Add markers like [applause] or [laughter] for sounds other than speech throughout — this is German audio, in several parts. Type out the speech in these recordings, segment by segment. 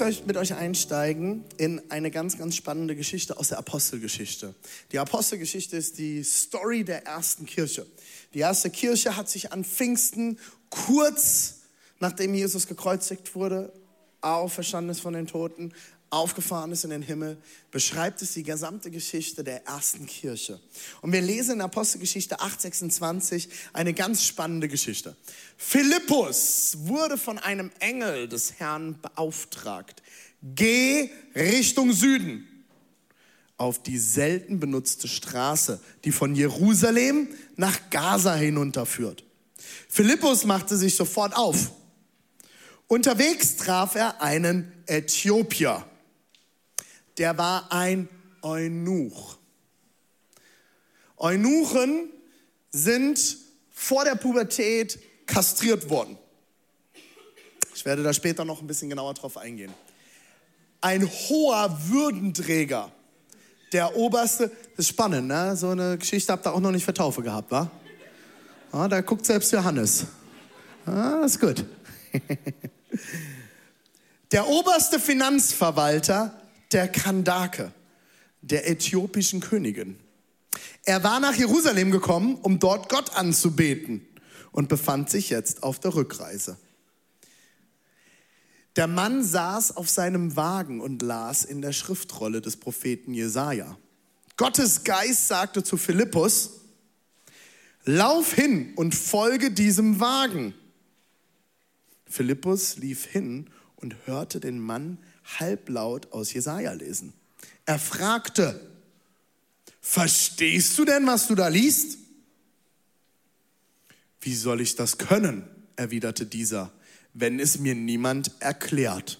möchte mit euch einsteigen in eine ganz, ganz spannende Geschichte aus der Apostelgeschichte. Die Apostelgeschichte ist die Story der ersten Kirche. Die erste Kirche hat sich an Pfingsten kurz nachdem Jesus gekreuzigt wurde, auferstanden ist von den Toten, aufgefahren ist in den Himmel, beschreibt es die gesamte Geschichte der ersten Kirche. Und wir lesen in Apostelgeschichte 8,26 eine ganz spannende Geschichte. Philippus wurde von einem Engel des Herrn beauftragt. Geh Richtung Süden auf die selten benutzte Straße, die von Jerusalem nach Gaza hinunterführt. Philippus machte sich sofort auf. Unterwegs traf er einen Äthiopier. Der war ein Eunuch. Eunuchen sind vor der Pubertät kastriert worden. Ich werde da später noch ein bisschen genauer drauf eingehen. Ein hoher Würdenträger, der oberste, das ist spannend, ne? So eine Geschichte habt ihr auch noch nicht für Taufe gehabt, wa? Ja, da guckt selbst Johannes. Ah, ist gut. [laughs] Der oberste Finanzverwalter der Kandake, der äthiopischen Königin. Er war nach Jerusalem gekommen, um dort Gott anzubeten und befand sich jetzt auf der Rückreise. Der Mann saß auf seinem Wagen und las in der Schriftrolle des Propheten Jesaja. Gottes Geist sagte zu Philippus: Lauf hin und folge diesem Wagen. Philippus lief hin und hörte den Mann halblaut aus Jesaja lesen. Er fragte: Verstehst du denn, was du da liest? Wie soll ich das können? erwiderte dieser, wenn es mir niemand erklärt.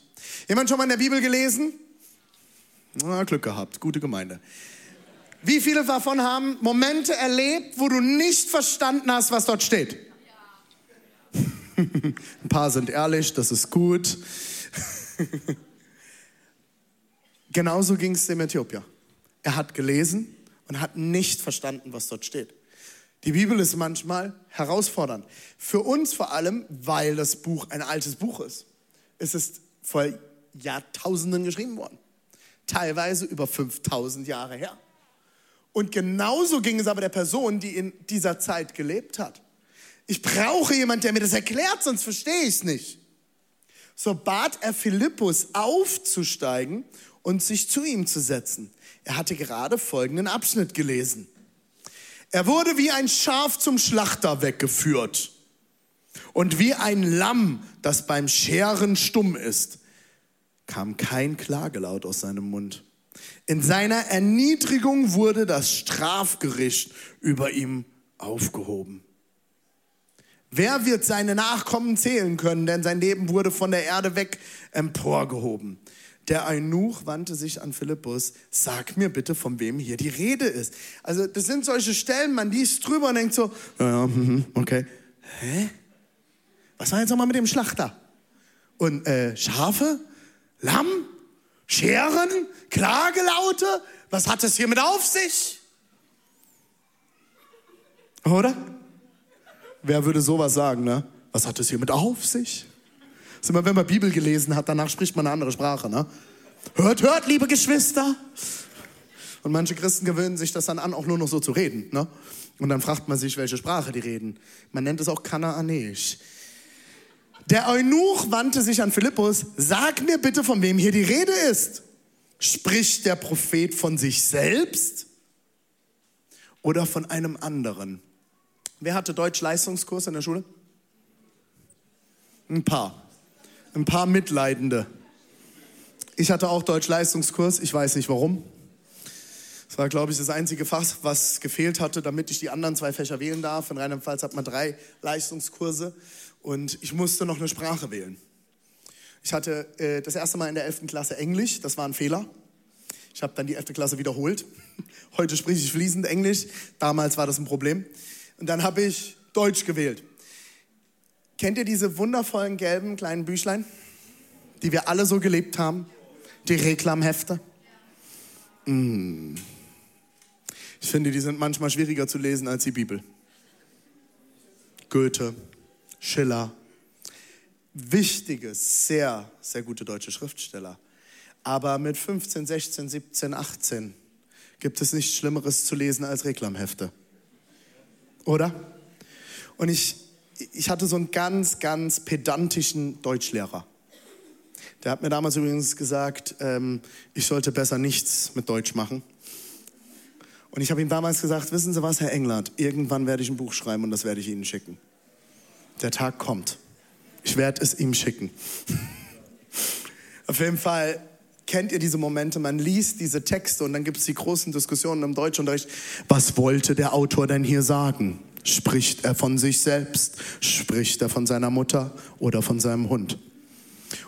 Jemand schon mal in der Bibel gelesen? Na, Glück gehabt, gute Gemeinde. Wie viele davon haben Momente erlebt, wo du nicht verstanden hast, was dort steht? [laughs] Ein paar sind ehrlich, das ist gut. [laughs] Genauso ging es dem Äthiopier. Er hat gelesen und hat nicht verstanden, was dort steht. Die Bibel ist manchmal herausfordernd. Für uns vor allem, weil das Buch ein altes Buch ist. Es ist vor Jahrtausenden geschrieben worden. Teilweise über 5000 Jahre her. Und genauso ging es aber der Person, die in dieser Zeit gelebt hat. Ich brauche jemanden, der mir das erklärt, sonst verstehe ich es nicht. So bat er Philippus aufzusteigen und sich zu ihm zu setzen. Er hatte gerade folgenden Abschnitt gelesen. Er wurde wie ein Schaf zum Schlachter weggeführt und wie ein Lamm, das beim Scheren stumm ist, kam kein Klagelaut aus seinem Mund. In seiner Erniedrigung wurde das Strafgericht über ihm aufgehoben. Wer wird seine Nachkommen zählen können, denn sein Leben wurde von der Erde weg emporgehoben. Der Eunuch wandte sich an Philippus, sag mir bitte, von wem hier die Rede ist. Also das sind solche Stellen, man liest drüber und denkt so, ja, ja, mhm, okay. Hä? Was war jetzt nochmal mit dem Schlachter? Und äh, Schafe? Lamm? Scheren? Klagelaute? Was hat es hier mit auf sich? Oder? Wer würde sowas sagen, ne? Was hat es hier mit auf sich? Das ist immer, wenn man Bibel gelesen hat, danach spricht man eine andere Sprache, ne? Hört, hört, liebe Geschwister. Und manche Christen gewöhnen sich das dann an, auch nur noch so zu reden, ne? Und dann fragt man sich, welche Sprache die reden. Man nennt es auch Kanaanäisch. Der Eunuch wandte sich an Philippus, sag mir bitte, von wem hier die Rede ist. Spricht der Prophet von sich selbst oder von einem anderen? Wer hatte Deutsch-Leistungskurs in der Schule? Ein paar. Ein paar Mitleidende. Ich hatte auch Deutsch-Leistungskurs, ich weiß nicht warum. Das war, glaube ich, das einzige Fach, was gefehlt hatte, damit ich die anderen zwei Fächer wählen darf. In Rheinland-Pfalz hat man drei Leistungskurse und ich musste noch eine Sprache wählen. Ich hatte äh, das erste Mal in der 11. Klasse Englisch, das war ein Fehler. Ich habe dann die 11. Klasse wiederholt. [laughs] Heute spreche ich fließend Englisch. Damals war das ein Problem. Und dann habe ich Deutsch gewählt. Kennt ihr diese wundervollen gelben kleinen Büchlein, die wir alle so gelebt haben? Die Reklamhefte? Mm. Ich finde, die sind manchmal schwieriger zu lesen als die Bibel. Goethe, Schiller, wichtige, sehr, sehr gute deutsche Schriftsteller. Aber mit 15, 16, 17, 18 gibt es nichts Schlimmeres zu lesen als Reklamhefte. Oder? Und ich, ich hatte so einen ganz, ganz pedantischen Deutschlehrer. Der hat mir damals übrigens gesagt, ähm, ich sollte besser nichts mit Deutsch machen. Und ich habe ihm damals gesagt, wissen Sie was, Herr Englert, irgendwann werde ich ein Buch schreiben und das werde ich Ihnen schicken. Der Tag kommt. Ich werde es ihm schicken. [laughs] Auf jeden Fall kennt ihr diese Momente, man liest diese Texte und dann gibt es die großen Diskussionen im Deutschunterricht. Was wollte der Autor denn hier sagen? Spricht er von sich selbst? Spricht er von seiner Mutter oder von seinem Hund?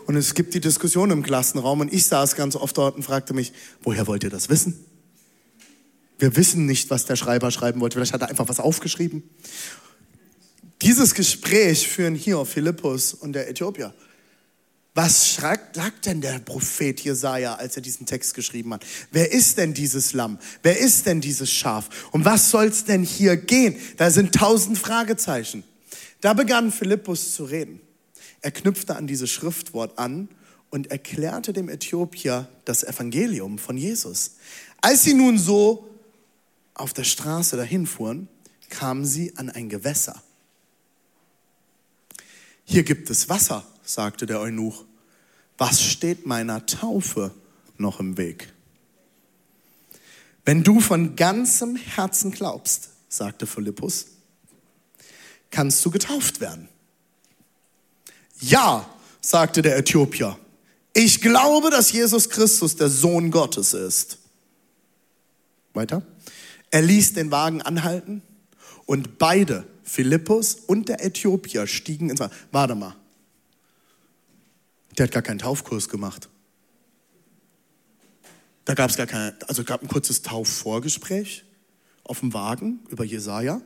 Und es gibt die Diskussion im Klassenraum und ich saß ganz oft dort und fragte mich, woher wollt ihr das wissen? Wir wissen nicht, was der Schreiber schreiben wollte. Vielleicht hat er einfach was aufgeschrieben. Dieses Gespräch führen hier Philippus und der Äthiopier. Was sagt denn der Prophet Jesaja, als er diesen Text geschrieben hat? Wer ist denn dieses Lamm? Wer ist denn dieses Schaf? Um was soll es denn hier gehen? Da sind tausend Fragezeichen. Da begann Philippus zu reden. Er knüpfte an dieses Schriftwort an und erklärte dem Äthiopier das Evangelium von Jesus. Als sie nun so auf der Straße dahin fuhren, kamen sie an ein Gewässer. Hier gibt es Wasser, sagte der Eunuch. Was steht meiner Taufe noch im Weg? Wenn du von ganzem Herzen glaubst, sagte Philippus, kannst du getauft werden. Ja, sagte der Äthiopier, ich glaube, dass Jesus Christus der Sohn Gottes ist. Weiter. Er ließ den Wagen anhalten und beide, Philippus und der Äthiopier, stiegen ins Wagen. Warte mal. Der hat gar keinen Taufkurs gemacht. Da gab es gar keine, also gab ein kurzes Taufvorgespräch auf dem Wagen über Jesaja.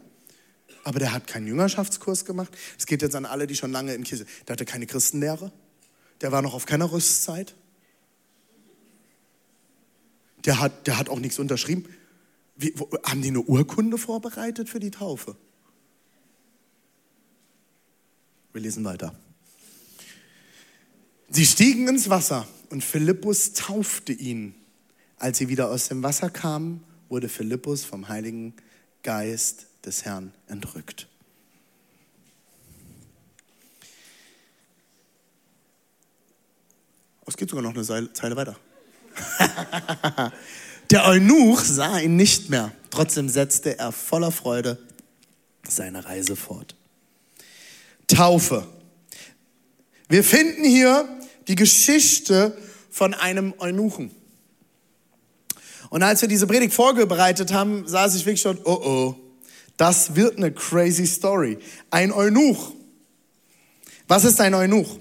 Aber der hat keinen Jüngerschaftskurs gemacht. Es geht jetzt an alle, die schon lange in Kirche. Der hatte keine Christenlehre. Der war noch auf keiner Rüstzeit. Der hat, der hat auch nichts unterschrieben. Wie, wo, haben die eine Urkunde vorbereitet für die Taufe? Wir lesen weiter. Sie stiegen ins Wasser und Philippus taufte ihn. Als sie wieder aus dem Wasser kamen, wurde Philippus vom Heiligen Geist des Herrn entrückt. Es geht sogar noch eine Zeile weiter. [laughs] Der Eunuch sah ihn nicht mehr. Trotzdem setzte er voller Freude seine Reise fort. Taufe. Wir finden hier die Geschichte von einem Eunuchen. Und als wir diese Predigt vorbereitet haben, saß ich wirklich schon, oh oh, das wird eine crazy Story. Ein Eunuch. Was ist ein Eunuch?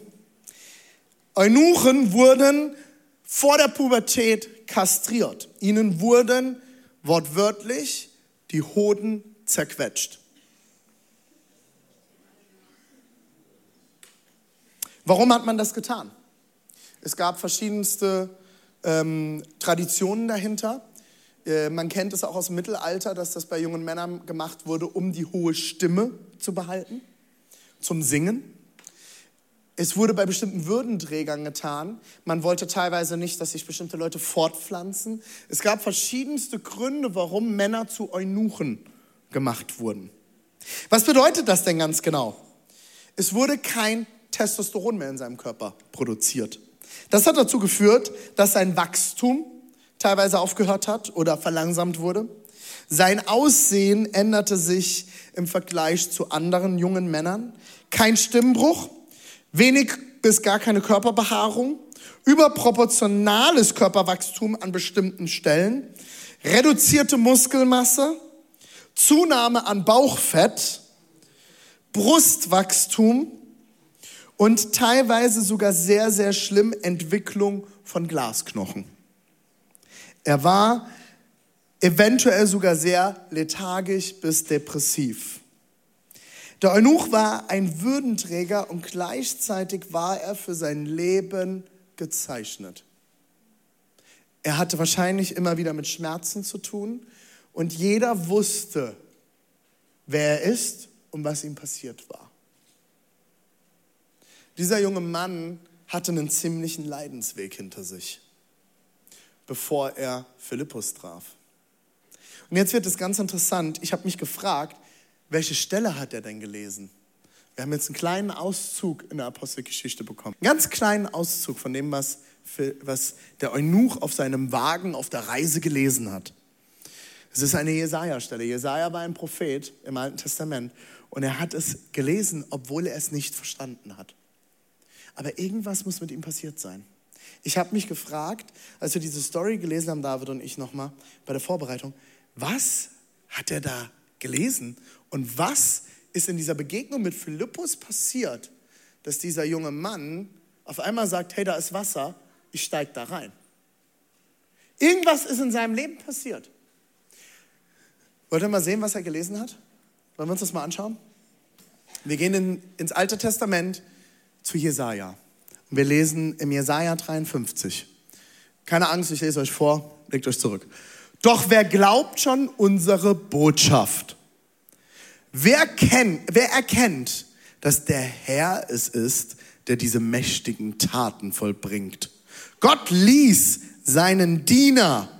Eunuchen wurden vor der Pubertät kastriert. Ihnen wurden wortwörtlich die Hoden zerquetscht. Warum hat man das getan? Es gab verschiedenste ähm, Traditionen dahinter. Äh, man kennt es auch aus dem Mittelalter, dass das bei jungen Männern gemacht wurde, um die hohe Stimme zu behalten, zum Singen. Es wurde bei bestimmten Würdenträgern getan. Man wollte teilweise nicht, dass sich bestimmte Leute fortpflanzen. Es gab verschiedenste Gründe, warum Männer zu Eunuchen gemacht wurden. Was bedeutet das denn ganz genau? Es wurde kein Testosteron mehr in seinem Körper produziert. Das hat dazu geführt, dass sein Wachstum teilweise aufgehört hat oder verlangsamt wurde. Sein Aussehen änderte sich im Vergleich zu anderen jungen Männern. Kein Stimmbruch, wenig bis gar keine Körperbehaarung, überproportionales Körperwachstum an bestimmten Stellen, reduzierte Muskelmasse, Zunahme an Bauchfett, Brustwachstum und teilweise sogar sehr, sehr schlimm Entwicklung von Glasknochen. Er war eventuell sogar sehr lethargisch bis depressiv. Der Eunuch war ein Würdenträger und gleichzeitig war er für sein Leben gezeichnet. Er hatte wahrscheinlich immer wieder mit Schmerzen zu tun und jeder wusste, wer er ist und was ihm passiert war. Dieser junge Mann hatte einen ziemlichen Leidensweg hinter sich, bevor er Philippus traf. Und jetzt wird es ganz interessant. Ich habe mich gefragt, welche Stelle hat er denn gelesen? Wir haben jetzt einen kleinen Auszug in der Apostelgeschichte bekommen. Einen ganz kleinen Auszug von dem, was, was der Eunuch auf seinem Wagen auf der Reise gelesen hat. Es ist eine Jesaja-Stelle. Jesaja war ein Prophet im Alten Testament und er hat es gelesen, obwohl er es nicht verstanden hat. Aber irgendwas muss mit ihm passiert sein. Ich habe mich gefragt, als wir diese Story gelesen haben, David und ich nochmal bei der Vorbereitung, was hat er da gelesen und was ist in dieser Begegnung mit Philippus passiert, dass dieser junge Mann auf einmal sagt, hey, da ist Wasser, ich steige da rein. Irgendwas ist in seinem Leben passiert. Wollt ihr mal sehen, was er gelesen hat? Wollen wir uns das mal anschauen? Wir gehen in, ins Alte Testament zu Jesaja. Wir lesen im Jesaja 53. Keine Angst, ich lese euch vor, legt euch zurück. Doch wer glaubt schon unsere Botschaft? Wer, kennt, wer erkennt, dass der Herr es ist, der diese mächtigen Taten vollbringt? Gott ließ seinen Diener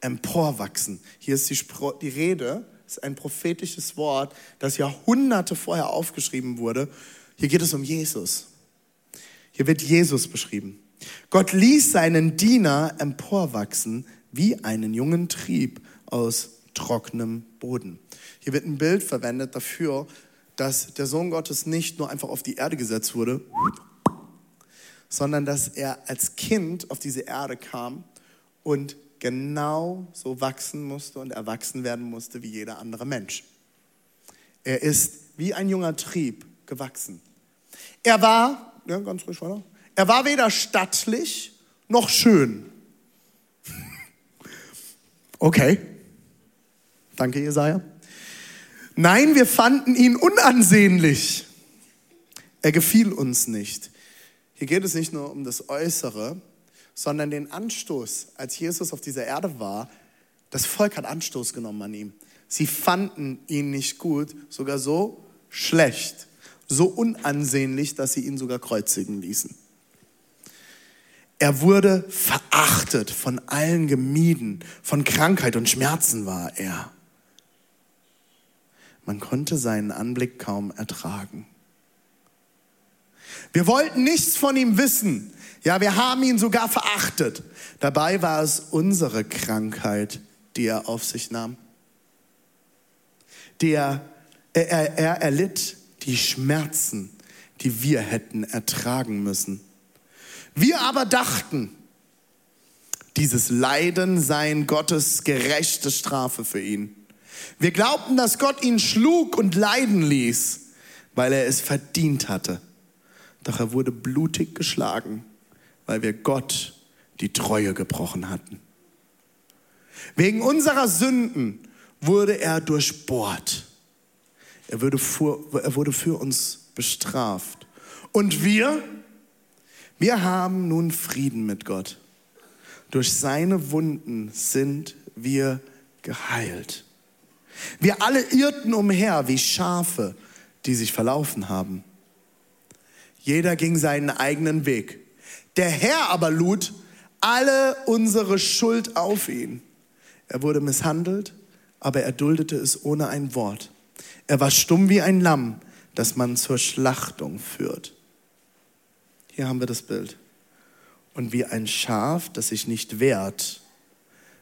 emporwachsen. Hier ist die, Spro die Rede, ist ein prophetisches Wort, das Jahrhunderte vorher aufgeschrieben wurde. Hier geht es um Jesus. Hier wird Jesus beschrieben. Gott ließ seinen Diener emporwachsen wie einen jungen Trieb aus trockenem Boden. Hier wird ein Bild verwendet dafür, dass der Sohn Gottes nicht nur einfach auf die Erde gesetzt wurde, sondern dass er als Kind auf diese Erde kam und genau so wachsen musste und erwachsen werden musste wie jeder andere Mensch. Er ist wie ein junger Trieb gewachsen. Er war, ja, ganz ruhig weiter, er war weder stattlich noch schön. [laughs] Okay, danke Jesaja. Nein, wir fanden ihn unansehnlich. Er gefiel uns nicht. Hier geht es nicht nur um das Äußere, sondern den Anstoß, als Jesus auf dieser Erde war, das Volk hat Anstoß genommen an ihm. Sie fanden ihn nicht gut, sogar so schlecht, so unansehnlich, dass sie ihn sogar kreuzigen ließen. Er wurde verachtet, von allen gemieden, von Krankheit und Schmerzen war er. Man konnte seinen Anblick kaum ertragen. Wir wollten nichts von ihm wissen. Ja, wir haben ihn sogar verachtet. Dabei war es unsere Krankheit, die er auf sich nahm. Der, er, er, er erlitt die Schmerzen, die wir hätten ertragen müssen. Wir aber dachten, dieses Leiden sei Gottes gerechte Strafe für ihn. Wir glaubten, dass Gott ihn schlug und leiden ließ, weil er es verdient hatte. Doch er wurde blutig geschlagen weil wir Gott die Treue gebrochen hatten. Wegen unserer Sünden wurde er durchbohrt. Er wurde, für, er wurde für uns bestraft. Und wir, wir haben nun Frieden mit Gott. Durch seine Wunden sind wir geheilt. Wir alle irrten umher wie Schafe, die sich verlaufen haben. Jeder ging seinen eigenen Weg. Der Herr aber lud alle unsere Schuld auf ihn. Er wurde misshandelt, aber er duldete es ohne ein Wort. Er war stumm wie ein Lamm, das man zur Schlachtung führt. Hier haben wir das Bild. Und wie ein Schaf, das sich nicht wehrt,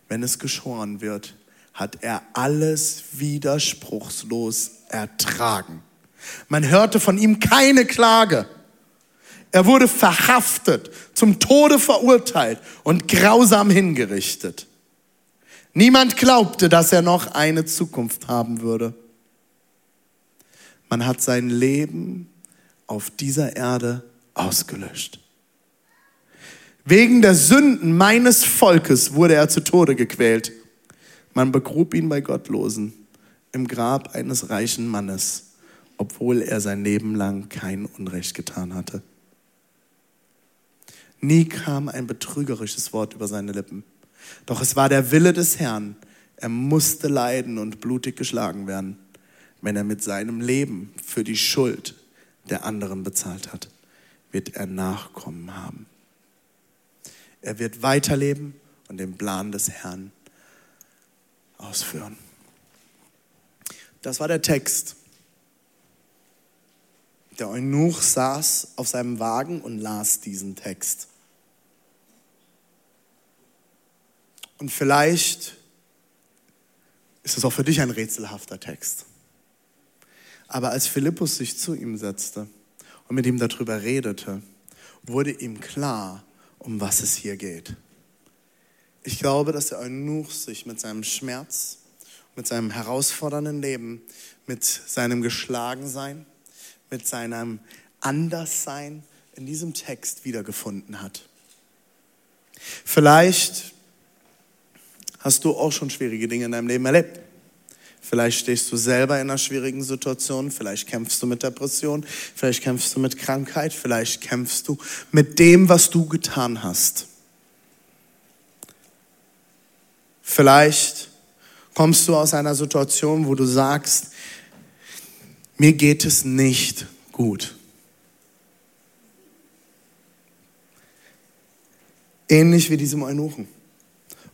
wenn es geschoren wird, hat er alles widerspruchslos ertragen. Man hörte von ihm keine Klage. Er wurde verhaftet, zum Tode verurteilt und grausam hingerichtet. Niemand glaubte, dass er noch eine Zukunft haben würde. Man hat sein Leben auf dieser Erde ausgelöscht. Wegen der Sünden meines Volkes wurde er zu Tode gequält. Man begrub ihn bei Gottlosen im Grab eines reichen Mannes, obwohl er sein Leben lang kein Unrecht getan hatte. Nie kam ein betrügerisches Wort über seine Lippen. Doch es war der Wille des Herrn. Er musste leiden und blutig geschlagen werden, wenn er mit seinem Leben für die Schuld der anderen bezahlt hat, wird er Nachkommen haben. Er wird weiterleben und den Plan des Herrn ausführen. Das war der Text. Der Eunuch saß auf seinem Wagen und las diesen Text. Und vielleicht ist es auch für dich ein rätselhafter Text. Aber als Philippus sich zu ihm setzte und mit ihm darüber redete, wurde ihm klar, um was es hier geht. Ich glaube, dass der Eunuch sich mit seinem Schmerz, mit seinem herausfordernden Leben, mit seinem Geschlagensein, mit seinem Anderssein in diesem Text wiedergefunden hat. Vielleicht hast du auch schon schwierige Dinge in deinem Leben erlebt. Vielleicht stehst du selber in einer schwierigen Situation, vielleicht kämpfst du mit Depression, vielleicht kämpfst du mit Krankheit, vielleicht kämpfst du mit dem, was du getan hast. Vielleicht kommst du aus einer Situation, wo du sagst, mir geht es nicht gut. Ähnlich wie diesem Eunuchen.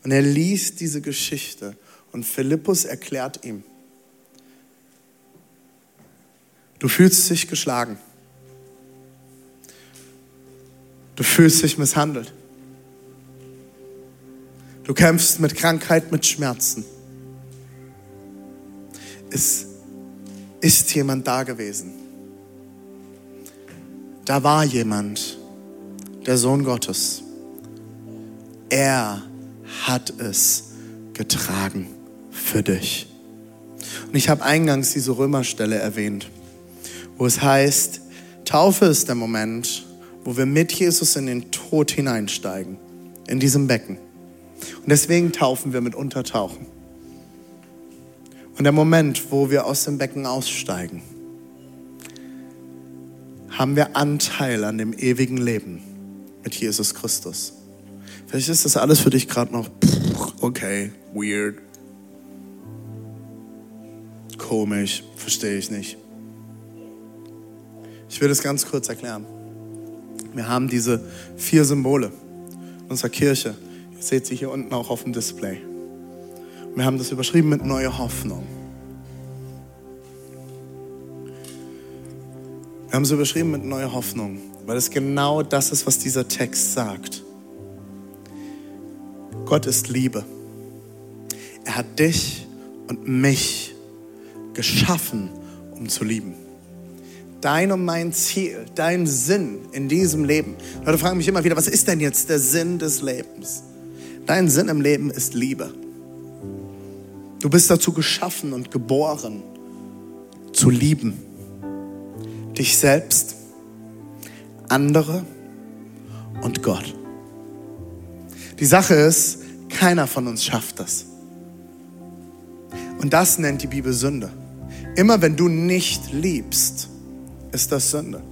Und er liest diese Geschichte und Philippus erklärt ihm, du fühlst dich geschlagen. Du fühlst dich misshandelt. Du kämpfst mit Krankheit, mit Schmerzen. Es ist jemand da gewesen. Da war jemand, der Sohn Gottes. Er hat es getragen für dich. Und ich habe eingangs diese Römerstelle erwähnt, wo es heißt, Taufe ist der Moment, wo wir mit Jesus in den Tod hineinsteigen, in diesem Becken. Und deswegen taufen wir mit Untertauchen. Und der Moment, wo wir aus dem Becken aussteigen, haben wir Anteil an dem ewigen Leben mit Jesus Christus. Vielleicht ist das alles für dich gerade noch okay, weird, komisch, verstehe ich nicht. Ich will es ganz kurz erklären. Wir haben diese vier Symbole unserer Kirche. Ihr seht sie hier unten auch auf dem Display. Wir haben das überschrieben mit neue Hoffnung. Wir haben es überschrieben mit neue Hoffnung, weil es genau das ist, was dieser Text sagt. Gott ist Liebe. Er hat dich und mich geschaffen, um zu lieben. Dein und mein Ziel, dein Sinn in diesem Leben. Leute fragen mich immer wieder, was ist denn jetzt der Sinn des Lebens? Dein Sinn im Leben ist Liebe. Du bist dazu geschaffen und geboren, zu lieben. Dich selbst, andere und Gott. Die Sache ist, keiner von uns schafft das. Und das nennt die Bibel Sünde. Immer wenn du nicht liebst, ist das Sünde.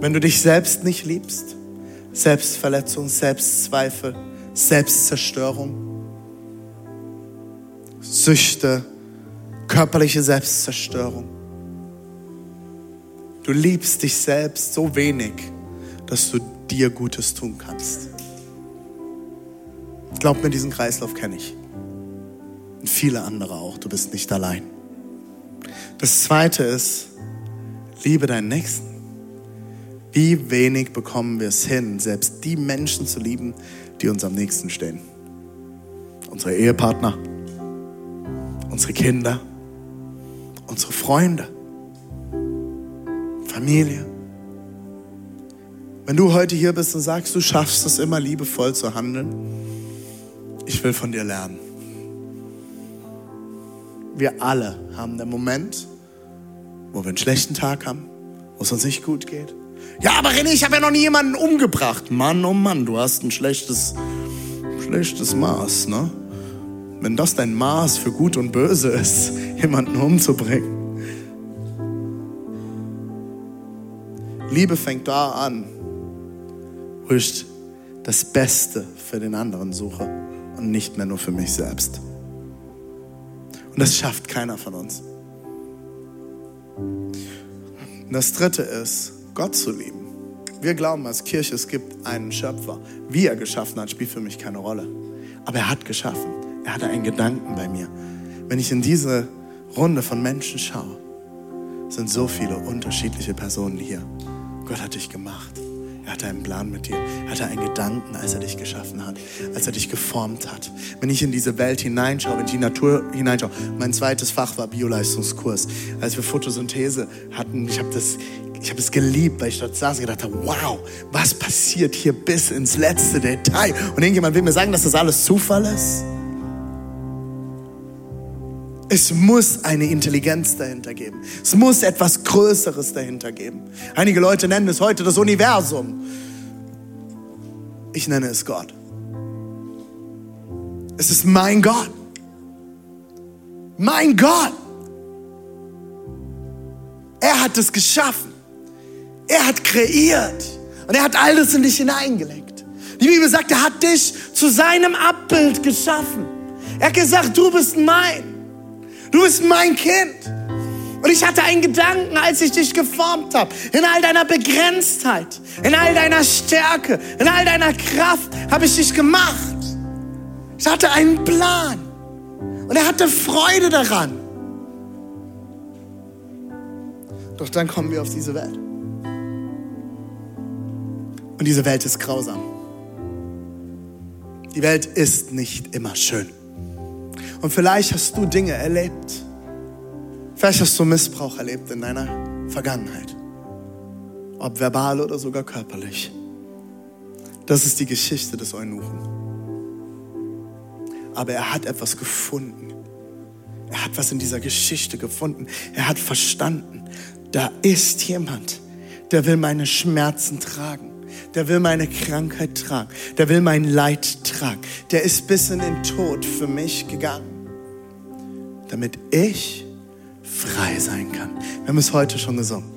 Wenn du dich selbst nicht liebst, Selbstverletzung, Selbstzweifel, Selbstzerstörung, Süchte, körperliche Selbstzerstörung. Du liebst dich selbst so wenig, dass du dir Gutes tun kannst. Glaub mir, diesen Kreislauf kenne ich. Und viele andere auch. Du bist nicht allein. Das zweite ist, liebe deinen Nächsten. Wie wenig bekommen wir es hin, selbst die Menschen zu lieben, die uns am nächsten stehen. Unsere Ehepartner, unsere Kinder, unsere Freunde, Familie. Wenn du heute hier bist und sagst, du schaffst es immer liebevoll zu handeln, ich will von dir lernen. Wir alle haben den Moment, wo wir einen schlechten Tag haben, wo es uns nicht gut geht, Ja, aber René, ich habe ja noch nie jemanden umgebracht. Mann, oh Mann, du hast ein schlechtes, schlechtes Maß, ne? Wenn das dein Maß für Gut und Böse ist, [laughs] jemanden umzubringen. Liebe fängt da an, wo ich das Beste für den anderen suche und nicht mehr nur für mich selbst. Und das schafft keiner von uns. Das Dritte ist, Gott zu lieben. Wir glauben als Kirche, es gibt einen Schöpfer. Wie er geschaffen hat, spielt für mich keine Rolle. Aber er hat geschaffen. Er hatte einen Gedanken bei mir. Wenn ich in diese Runde von Menschen schaue, sind so viele unterschiedliche Personen hier. Gott hat dich gemacht. Er hatte einen Plan mit dir. Er hatte einen Gedanken, als er dich geschaffen hat, als er dich geformt hat. Wenn ich in diese Welt hineinschaue, in die Natur hineinschaue, mein zweites Fach war Bioleistungskurs. Als wir Photosynthese hatten, ich habe das, ich habe es geliebt, weil ich dort saß und gedacht habe, wow, was passiert hier bis ins letzte Detail? Und irgendjemand will mir sagen, dass das alles Zufall ist? Es muss eine Intelligenz dahinter geben. Es muss etwas Größeres dahinter geben. Einige Leute nennen es heute das Universum. Ich nenne es Gott. Es ist mein Gott. Mein Gott. Er hat es geschaffen. Er hat kreiert. Und er hat alles in dich hineingelegt. Die Bibel sagt, er hat dich zu seinem Abbild geschaffen. Er hat gesagt, du bist mein. Du bist mein Kind. Und ich hatte einen Gedanken, als ich dich geformt habe. In all deiner Begrenztheit, in all deiner Stärke, in all deiner Kraft habe ich dich gemacht. Ich hatte einen Plan. Und er hatte Freude daran. Doch dann kommen wir auf diese Welt. Und diese Welt ist grausam. Die Welt ist nicht immer schön. Und vielleicht hast du Dinge erlebt. Vielleicht hast du Missbrauch erlebt in deiner Vergangenheit. Ob verbal oder sogar körperlich. Das ist die Geschichte des Eunuchen. Aber er hat etwas gefunden. Er hat was in dieser Geschichte gefunden. Er hat verstanden, da ist jemand, der will meine Schmerzen tragen der will meine Krankheit tragen, der will mein Leid tragen, der ist bis in den Tod für mich gegangen, damit ich frei sein kann. Wir haben es heute schon gesungen.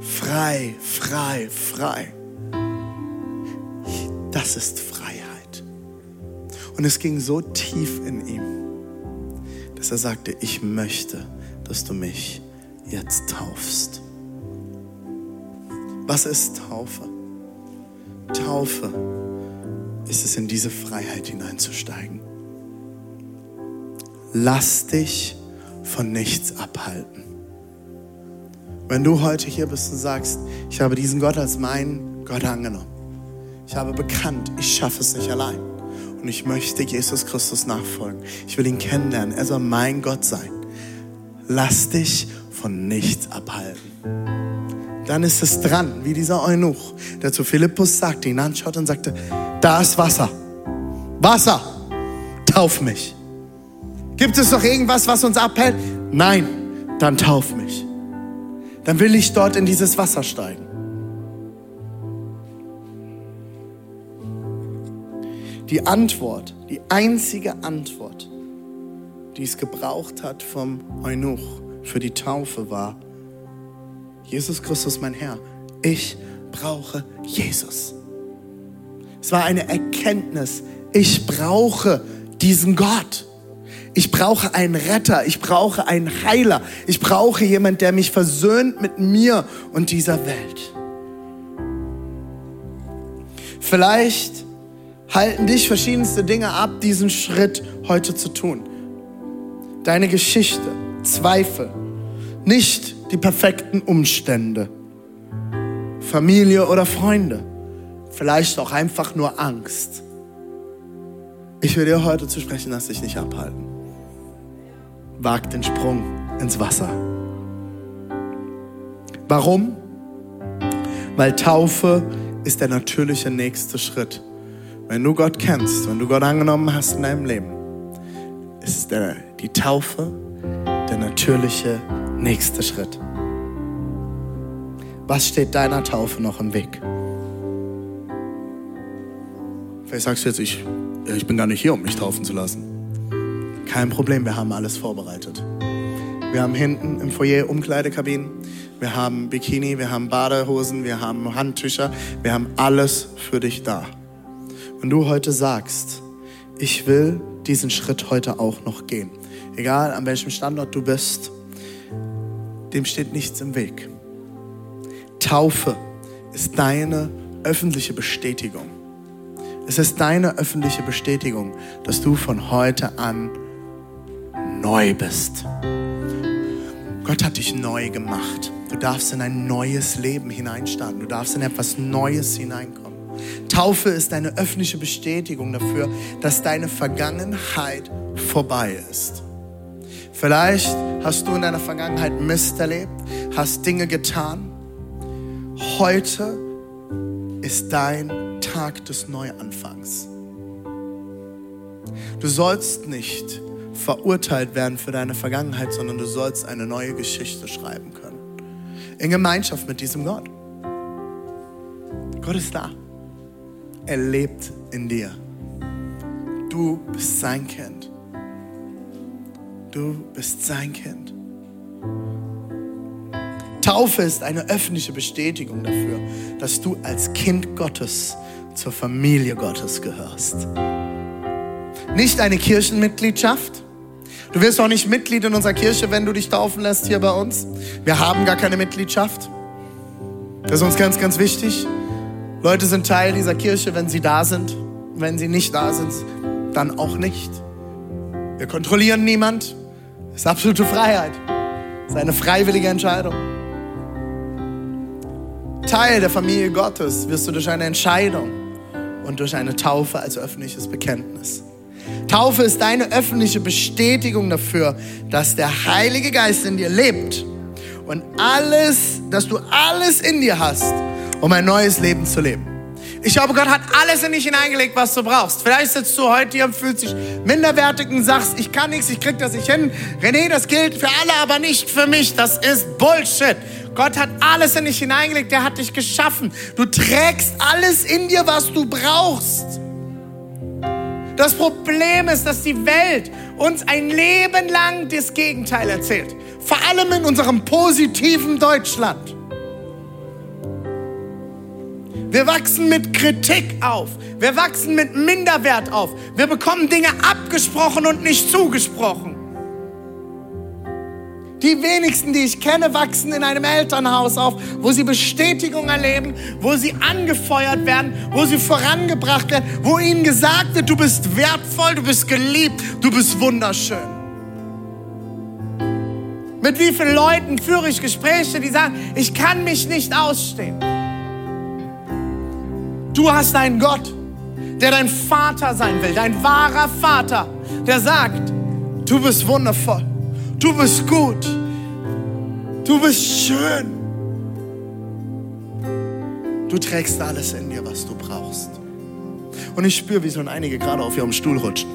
Frei, frei, frei. Das ist Freiheit. Und es ging so tief in ihm, dass er sagte, ich möchte, dass du mich jetzt taufst. Was ist Taufe? Taufe ist es, in diese Freiheit hineinzusteigen. Lass dich von nichts abhalten. Wenn du heute hier bist und sagst, ich habe diesen Gott als meinen Gott angenommen. Ich habe bekannt, ich schaffe es nicht allein. Und ich möchte Jesus Christus nachfolgen. Ich will ihn kennenlernen. Er soll mein Gott sein. Lass dich von nichts abhalten dann ist es dran, wie dieser Eunuch, der zu Philippus sagte, ihn anschaut und sagte, da ist Wasser. Wasser, tauf mich. Gibt es doch irgendwas, was uns abhält? Nein, dann tauf mich. Dann will ich dort in dieses Wasser steigen. Die Antwort, die einzige Antwort, die es gebraucht hat vom Eunuch für die Taufe war, Jesus Christus mein Herr. Ich brauche Jesus. Es war eine Erkenntnis. Ich brauche diesen Gott. Ich brauche einen Retter. Ich brauche einen Heiler. Ich brauche jemand, der mich versöhnt mit mir und dieser Welt. Vielleicht halten dich verschiedenste Dinge ab, diesen Schritt heute zu tun. Deine Geschichte, Zweifel, nicht die perfekten Umstände. Familie oder Freunde. Vielleicht auch einfach nur Angst. Ich will dir heute zu sprechen, lass dich nicht abhalten. Wag den Sprung ins Wasser. Warum? Weil Taufe ist der natürliche nächste Schritt. Wenn du Gott kennst, wenn du Gott angenommen hast in deinem Leben, ist der, die Taufe der natürliche nächste Schritt. Was steht deiner Taufe noch im Weg? Vielleicht sagst du jetzt, ich, ich bin gar nicht hier, um mich taufen zu lassen. Kein Problem, wir haben alles vorbereitet. Wir haben hinten im Foyer Umkleidekabinen, wir haben Bikini, wir haben Badehosen, wir haben Handtücher, wir haben alles für dich da. Wenn du heute sagst, ich will diesen Schritt heute auch noch gehen, egal an welchem Standort du bist, dem steht nichts im Weg. Taufe ist deine öffentliche Bestätigung. Es ist deine öffentliche Bestätigung, dass du von heute an neu bist. Gott hat dich neu gemacht. Du darfst in ein neues Leben hineinstarten. Du darfst in etwas Neues hineinkommen. Taufe ist eine öffentliche Bestätigung dafür, dass deine Vergangenheit vorbei ist. Vielleicht hast du in deiner Vergangenheit Mist erlebt, hast Dinge getan. Heute ist dein Tag des Neuanfangs. Du sollst nicht verurteilt werden für deine Vergangenheit, sondern du sollst eine neue Geschichte schreiben können. In Gemeinschaft mit diesem Gott. Gott ist da. Er lebt in dir. Du bist sein Kind. Du bist sein Kind. Taufe ist eine öffentliche Bestätigung dafür, dass du als Kind Gottes zur Familie Gottes gehörst. Nicht eine Kirchenmitgliedschaft. Du wirst auch nicht Mitglied in unserer Kirche, wenn du dich taufen lässt hier bei uns. Wir haben gar keine Mitgliedschaft. Das ist uns ganz, ganz wichtig. Leute sind Teil dieser Kirche, wenn sie da sind. Wenn sie nicht da sind, dann auch nicht. Wir kontrollieren niemand. Das ist absolute Freiheit. Das ist eine freiwillige Entscheidung. Teil der Familie Gottes wirst du durch eine Entscheidung und durch eine Taufe als öffentliches Bekenntnis. Taufe ist deine öffentliche Bestätigung dafür, dass der Heilige Geist in dir lebt und alles, dass du alles in dir hast, um ein neues Leben zu leben. Ich glaube, Gott hat alles in dich hineingelegt, was du brauchst. Vielleicht sitzt du heute hier und fühlst dich minderwertig und sagst, ich kann nichts, ich krieg das nicht hin. René, das gilt für alle, aber nicht für mich. Das ist Bullshit. Gott hat alles in dich hineingelegt, er hat dich geschaffen. Du trägst alles in dir, was du brauchst. Das Problem ist, dass die Welt uns ein Leben lang das Gegenteil erzählt. Vor allem in unserem positiven Deutschland. Wir wachsen mit Kritik auf. Wir wachsen mit Minderwert auf. Wir bekommen Dinge abgesprochen und nicht zugesprochen. Die wenigsten, die ich kenne, wachsen in einem Elternhaus auf, wo sie Bestätigung erleben, wo sie angefeuert werden, wo sie vorangebracht werden, wo ihnen gesagt wird, du bist wertvoll, du bist geliebt, du bist wunderschön. Mit wie vielen Leuten führe ich Gespräche, die sagen, ich kann mich nicht ausstehen. Du hast einen Gott, der dein Vater sein will, dein wahrer Vater, der sagt, du bist wundervoll, du bist gut, du bist schön. Du trägst alles in dir, was du brauchst. Und ich spüre, wie so einige gerade auf ihrem Stuhl rutschen.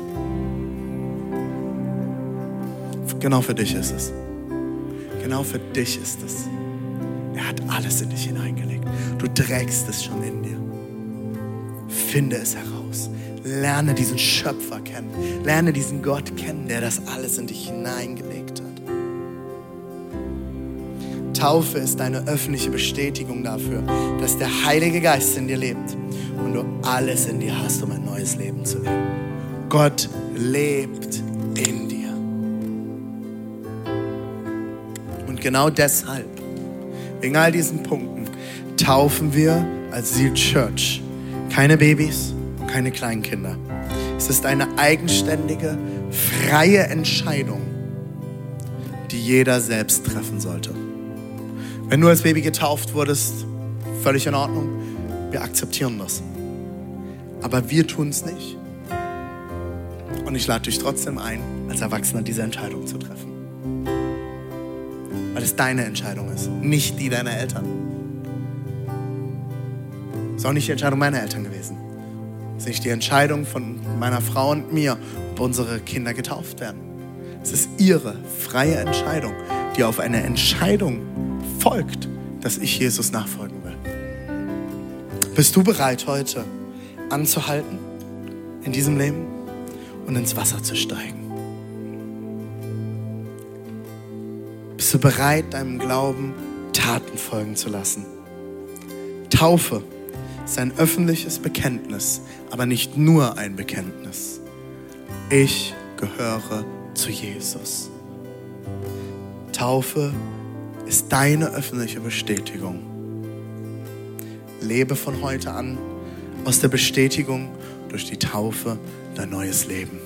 Genau für dich ist es. Genau für dich ist es. Er hat alles in dich hineingelegt. Du trägst es schon in dir. Finde es heraus. Lerne diesen Schöpfer kennen. Lerne diesen Gott kennen, der das alles in dich hineingelegt Taufe ist eine öffentliche Bestätigung dafür, dass der Heilige Geist in dir lebt und du alles in dir hast, um ein neues Leben zu leben. Gott lebt in dir. Und genau deshalb, wegen all diesen Punkten, taufen wir als Seal Church keine Babys und keine Kleinkinder. Es ist eine eigenständige, freie Entscheidung, die jeder selbst treffen sollte. Wenn du als Baby getauft wurdest, völlig in Ordnung. Wir akzeptieren das. Aber wir tun es nicht. Und ich lade dich trotzdem ein, als Erwachsener diese Entscheidung zu treffen. Weil es deine Entscheidung ist, nicht die deiner Eltern. Ist auch nicht die Entscheidung meiner Eltern gewesen. Es ist nicht die Entscheidung von meiner Frau und mir, ob unsere Kinder getauft werden. Es ist ihre freie Entscheidung, die auf eine Entscheidung folgt, dass ich Jesus nachfolgen will. Bist du bereit heute anzuhalten in diesem Leben und ins Wasser zu steigen? Bist du bereit, deinem Glauben Taten folgen zu lassen? Taufe ist ein öffentliches Bekenntnis, aber nicht nur ein Bekenntnis. Ich gehöre zu Jesus. Taufe ist deine öffentliche Bestätigung. Lebe von heute an aus der Bestätigung durch die Taufe dein neues Leben.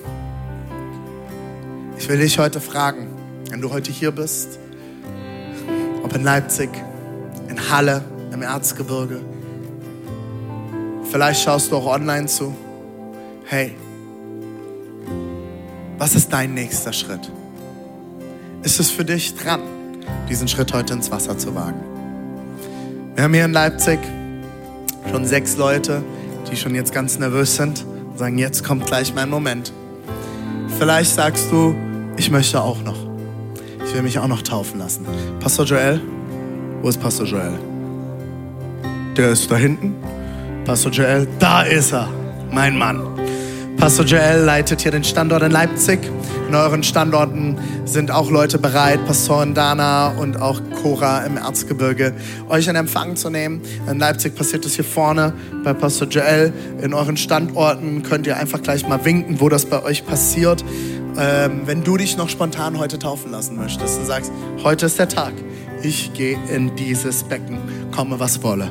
Ich will dich heute fragen, wenn du heute hier bist, ob in Leipzig, in Halle, im Erzgebirge, vielleicht schaust du auch online zu. Hey, was ist dein nächster Schritt? Ist es für dich dran, diesen Schritt heute ins Wasser zu wagen? Wir haben hier in Leipzig schon sechs Leute, die schon jetzt ganz nervös sind und sagen, jetzt kommt gleich mein Moment. Vielleicht sagst du, ich möchte auch noch. Ich will mich auch noch taufen lassen. Pastor Joel, wo ist Pastor Joel? Der ist da hinten. Pastor Joel, da ist er, mein Mann. Pastor Joel leitet hier den Standort in Leipzig. In euren Standorten sind auch Leute bereit, Pastoren Dana und auch Cora im Erzgebirge, euch in Empfang zu nehmen. In Leipzig passiert es hier vorne bei Pastor Joel. In euren Standorten könnt ihr einfach gleich mal winken, wo das bei euch passiert. Ähm, wenn du dich noch spontan heute taufen lassen möchtest und sagst, heute ist der Tag, ich gehe in dieses Becken, komme was wolle,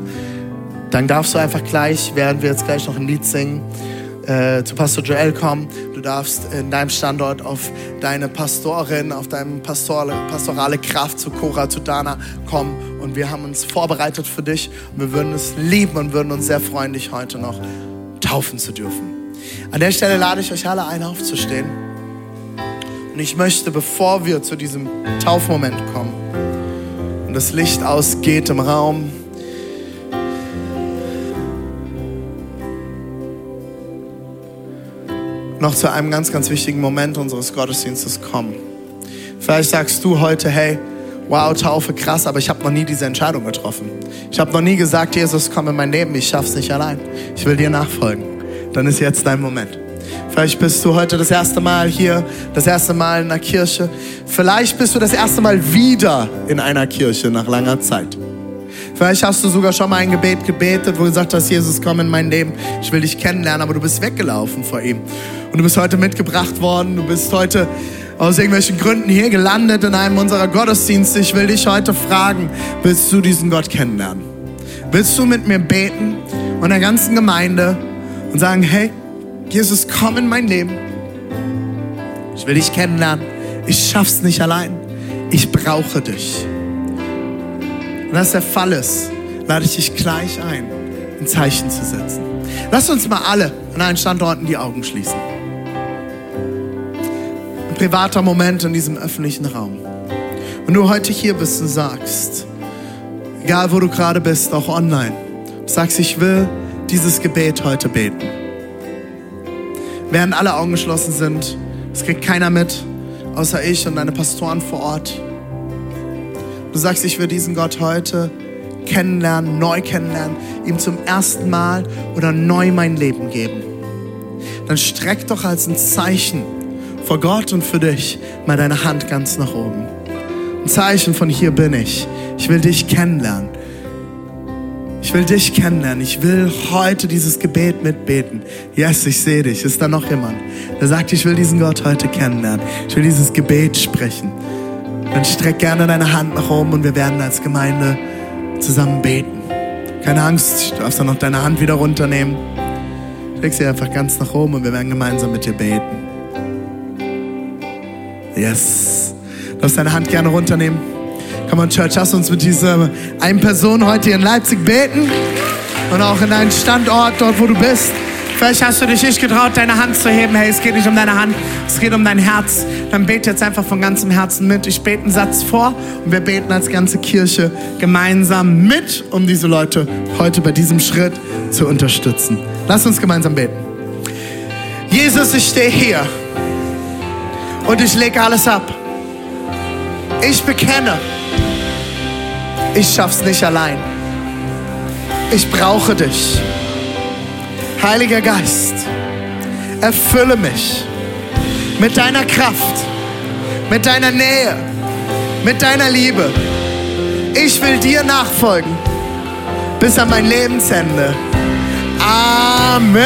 dann darfst du einfach gleich, während wir jetzt gleich noch ein Lied singen, äh, zu Pastor Joel kommen. Du darfst in deinem Standort auf deine Pastorin, auf deine pastorale, pastorale Kraft zu Cora, zu Dana kommen. Und wir haben uns vorbereitet für dich. Wir würden es lieben und würden uns sehr freuen, dich heute noch taufen zu dürfen. An der Stelle lade ich euch alle ein, aufzustehen. Und ich möchte, bevor wir zu diesem Taufmoment kommen und das Licht ausgeht im Raum, noch zu einem ganz, ganz wichtigen Moment unseres Gottesdienstes kommen. Vielleicht sagst du heute, hey, wow, Taufe, krass, aber ich habe noch nie diese Entscheidung getroffen. Ich habe noch nie gesagt, Jesus, komm in mein Leben, ich schaff's nicht allein. Ich will dir nachfolgen. Dann ist jetzt dein Moment. Vielleicht bist du heute das erste Mal hier, das erste Mal in einer Kirche. Vielleicht bist du das erste Mal wieder in einer Kirche nach langer Zeit. Vielleicht hast du sogar schon mal ein Gebet gebetet, wo du gesagt hast, Jesus, komm in mein Leben, ich will dich kennenlernen, aber du bist weggelaufen vor ihm. Und du bist heute mitgebracht worden, du bist heute aus irgendwelchen Gründen hier gelandet in einem unserer Gottesdienste. Ich will dich heute fragen, willst du diesen Gott kennenlernen? Willst du mit mir beten und der ganzen Gemeinde und sagen, hey, Jesus, komm in mein Leben. Ich will dich kennenlernen. Ich schaff's nicht allein. Ich brauche dich. Wenn das der Fall ist, lade ich dich gleich ein, ein Zeichen zu setzen. Lass uns mal alle an allen Standorten die Augen schließen. Ein privater Moment in diesem öffentlichen Raum. Wenn du heute hier bist und sagst, egal wo du gerade bist, auch online, sagst, ich will dieses Gebet heute beten. Während alle Augen geschlossen sind, es kriegt keiner mit, außer ich und deine Pastoren vor Ort. Du sagst, ich will diesen Gott heute kennenlernen, neu kennenlernen, ihm zum ersten Mal oder neu mein Leben geben. Dann streck doch als ein Zeichen vor Gott und für dich mal deine Hand ganz nach oben. Ein Zeichen von hier bin ich. Ich will dich kennenlernen. Ich will dich kennenlernen. Ich will heute dieses Gebet mitbeten. Yes, ich sehe dich. Ist da noch jemand, der sagt, ich will diesen Gott heute kennenlernen. Ich will dieses Gebet sprechen dann streck gerne deine Hand nach oben und wir werden als Gemeinde zusammen beten. Keine Angst, du darfst dann noch deine Hand wieder runternehmen. Streck sie einfach ganz nach oben und wir werden gemeinsam mit dir beten. Yes. Du darfst deine Hand gerne runternehmen. Come on, Church, lass uns mit dieser einen Person heute hier in Leipzig beten und auch in deinen Standort, dort wo du bist. Vielleicht hast du dich nicht getraut, deine Hand zu heben. Hey, es geht nicht um deine Hand, es geht um dein Herz. Dann bete jetzt einfach von ganzem Herzen mit. Ich bete einen Satz vor und wir beten als ganze Kirche gemeinsam mit, um diese Leute heute bei diesem Schritt zu unterstützen. Lass uns gemeinsam beten. Jesus, ich stehe hier und ich lege alles ab. Ich bekenne, ich schaff's nicht allein. Ich brauche dich. Heiliger Geist, erfülle mich mit deiner Kraft, mit deiner Nähe, mit deiner Liebe. Ich will dir nachfolgen bis an mein Lebensende. Amen.